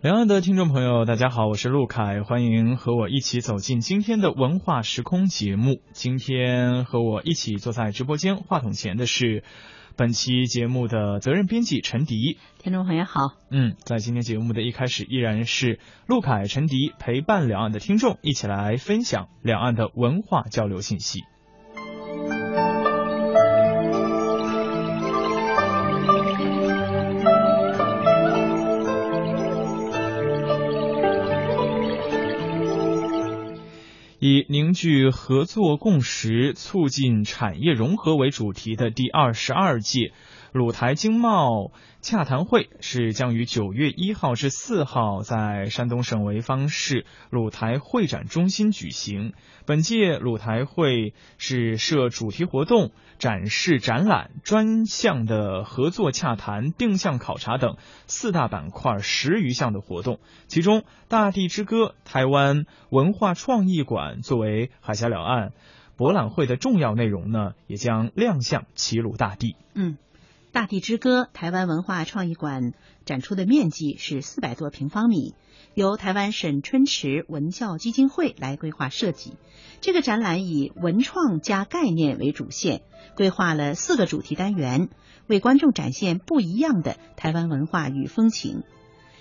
两岸的听众朋友，大家好，我是陆凯，欢迎和我一起走进今天的文化时空节目。今天和我一起坐在直播间话筒前的是本期节目的责任编辑陈迪。听众朋友好，嗯，在今天节目的一开始，依然是陆凯、陈迪陪伴两岸的听众，一起来分享两岸的文化交流信息。以凝聚合作共识、促进产业融合为主题的第二十二届鲁台经贸洽谈会是将于九月一号至四号在山东省潍坊市鲁台会展中心举行。本届鲁台会是设主题活动、展示展览、专项的合作洽谈、定向考察等四大板块十余项的活动。其中，《大地之歌》台湾文化创意馆作为海峡两岸博览会的重要内容呢，也将亮相齐鲁大地。嗯。大地之歌台湾文化创意馆展出的面积是四百多平方米，由台湾沈春池文教基金会来规划设计。这个展览以文创加概念为主线，规划了四个主题单元，为观众展现不一样的台湾文化与风情。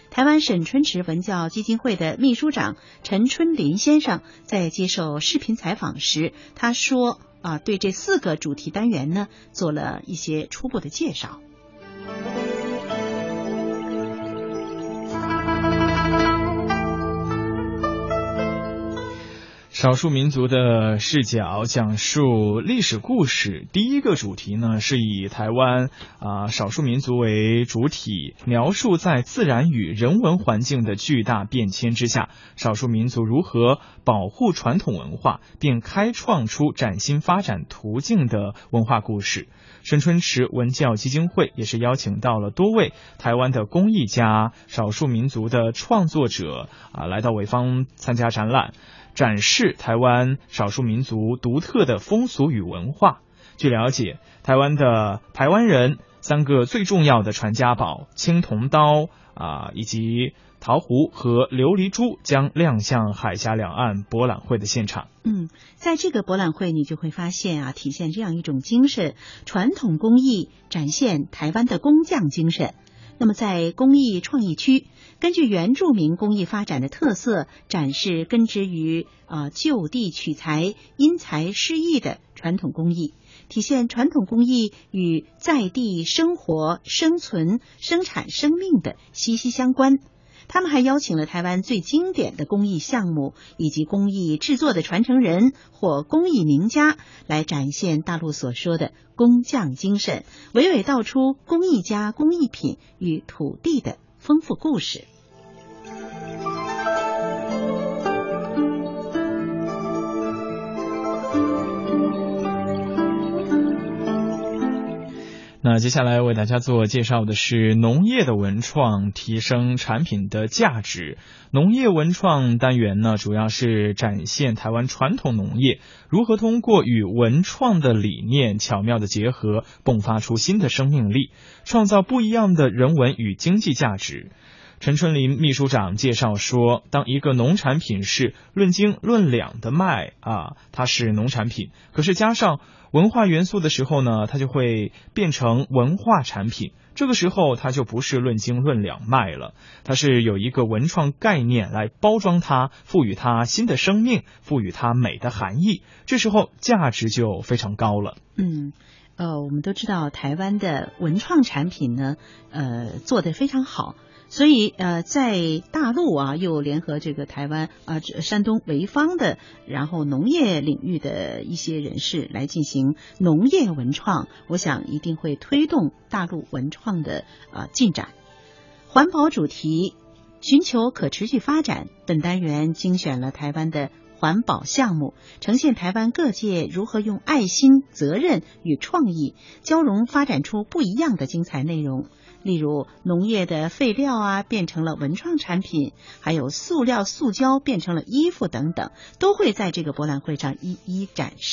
台湾沈春池文教基金会的秘书长陈春林先生在接受视频采访时，他说。啊，对这四个主题单元呢，做了一些初步的介绍。少数民族的视角讲述历史故事。第一个主题呢，是以台湾啊少数民族为主体，描述在自然与人文环境的巨大变迁之下，少数民族如何保护传统文化，并开创出崭新发展途径的文化故事。深春池文教基金会也是邀请到了多位台湾的工艺家、少数民族的创作者啊，来到潍坊参加展览。展示台湾少数民族独特的风俗与文化。据了解，台湾的台湾人三个最重要的传家宝青铜刀啊，以及陶壶和琉璃珠将亮相海峡两岸博览会的现场。嗯，在这个博览会，你就会发现啊，体现这样一种精神：传统工艺展现台湾的工匠精神。那么，在工艺创意区，根据原住民工艺发展的特色，展示根植于啊就地取材、因材施艺的传统工艺，体现传统工艺与在地生活、生存、生产生命的息息相关。他们还邀请了台湾最经典的工艺项目以及工艺制作的传承人或工艺名家，来展现大陆所说的工匠精神，娓娓道出工艺家工艺品与土地的丰富故事。接下来为大家做介绍的是农业的文创，提升产品的价值。农业文创单元呢，主要是展现台湾传统农业如何通过与文创的理念巧妙的结合，迸发出新的生命力，创造不一样的人文与经济价值。陈春林秘书长介绍说，当一个农产品是论斤论两的卖啊，它是农产品；可是加上文化元素的时候呢，它就会变成文化产品。这个时候，它就不是论斤论两卖了，它是有一个文创概念来包装它，赋予它新的生命，赋予它美的含义。这时候价值就非常高了。嗯，呃，我们都知道台湾的文创产品呢，呃，做得非常好。所以，呃，在大陆啊，又联合这个台湾啊，山东潍坊的，然后农业领域的一些人士来进行农业文创，我想一定会推动大陆文创的啊进展。环保主题，寻求可持续发展。本单元精选了台湾的环保项目，呈现台湾各界如何用爱心、责任与创意交融，发展出不一样的精彩内容。例如，农业的废料啊变成了文创产品，还有塑料、塑胶变成了衣服等等，都会在这个博览会上一一展示。